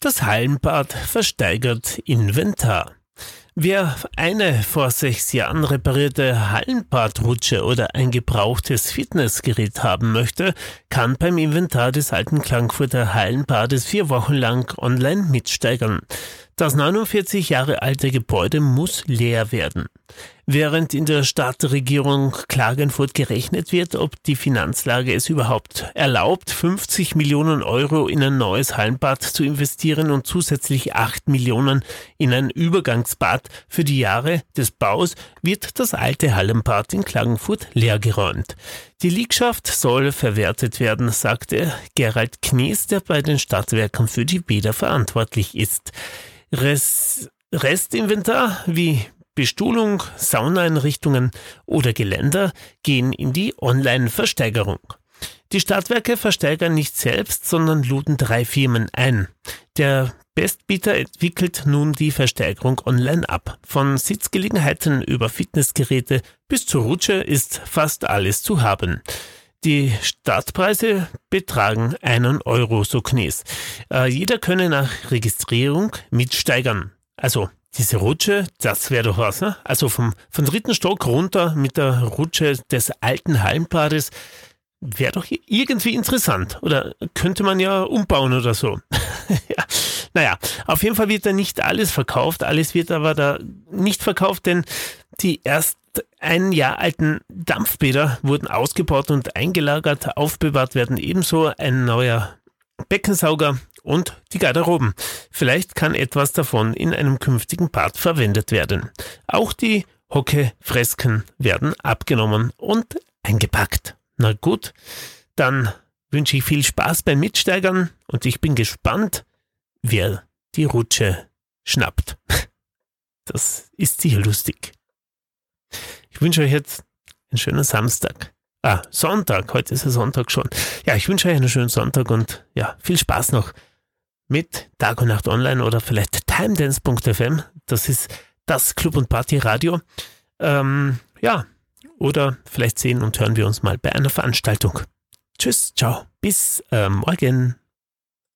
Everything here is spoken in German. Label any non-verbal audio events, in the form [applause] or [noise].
Das Hallenbad versteigert Inventar. Wer eine vor sechs Jahren reparierte Hallenbadrutsche oder ein gebrauchtes Fitnessgerät haben möchte, kann beim Inventar des alten Klangfurter Hallenbades vier Wochen lang online mitsteigern. Das 49 Jahre alte Gebäude muss leer werden. Während in der Stadtregierung Klagenfurt gerechnet wird, ob die Finanzlage es überhaupt erlaubt, 50 Millionen Euro in ein neues Hallenbad zu investieren und zusätzlich 8 Millionen in ein Übergangsbad für die Jahre des Baus, wird das alte Hallenbad in Klagenfurt leergeräumt. Die Liegschaft soll verwertet werden, sagte Gerald Knies, der bei den Stadtwerken für die Bäder verantwortlich ist. Rest, Restinventar wie Bestuhlung, Saunaeinrichtungen oder Geländer gehen in die Online-Versteigerung. Die Stadtwerke versteigern nicht selbst, sondern luden drei Firmen ein. Der Bestbieter entwickelt nun die Versteigerung online ab. Von Sitzgelegenheiten über Fitnessgeräte bis zur Rutsche ist fast alles zu haben. Die Startpreise betragen einen Euro, so Knies. Äh, jeder könne nach Registrierung mitsteigern. Also diese Rutsche, das wäre doch was, ne? Also vom, vom dritten Stock runter mit der Rutsche des alten Hallenbades wäre doch irgendwie interessant. Oder könnte man ja umbauen oder so. [laughs] ja. Naja, auf jeden Fall wird da nicht alles verkauft. Alles wird aber da nicht verkauft, denn die erst ein Jahr alten Dampfbäder wurden ausgebaut und eingelagert. Aufbewahrt werden ebenso ein neuer Beckensauger und die Garderoben. Vielleicht kann etwas davon in einem künftigen Part verwendet werden. Auch die Hockeyfresken werden abgenommen und eingepackt. Na gut, dann wünsche ich viel Spaß beim Mitsteigern und ich bin gespannt, wer die Rutsche schnappt. [laughs] Das ist sicher lustig. Ich wünsche euch jetzt einen schönen Samstag. Ah, Sonntag. Heute ist ja Sonntag schon. Ja, ich wünsche euch einen schönen Sonntag und ja, viel Spaß noch mit Tag und Nacht Online oder vielleicht timedance.fm. Das ist das Club- und Party-Radio. Ähm, ja, oder vielleicht sehen und hören wir uns mal bei einer Veranstaltung. Tschüss, ciao, bis äh, morgen.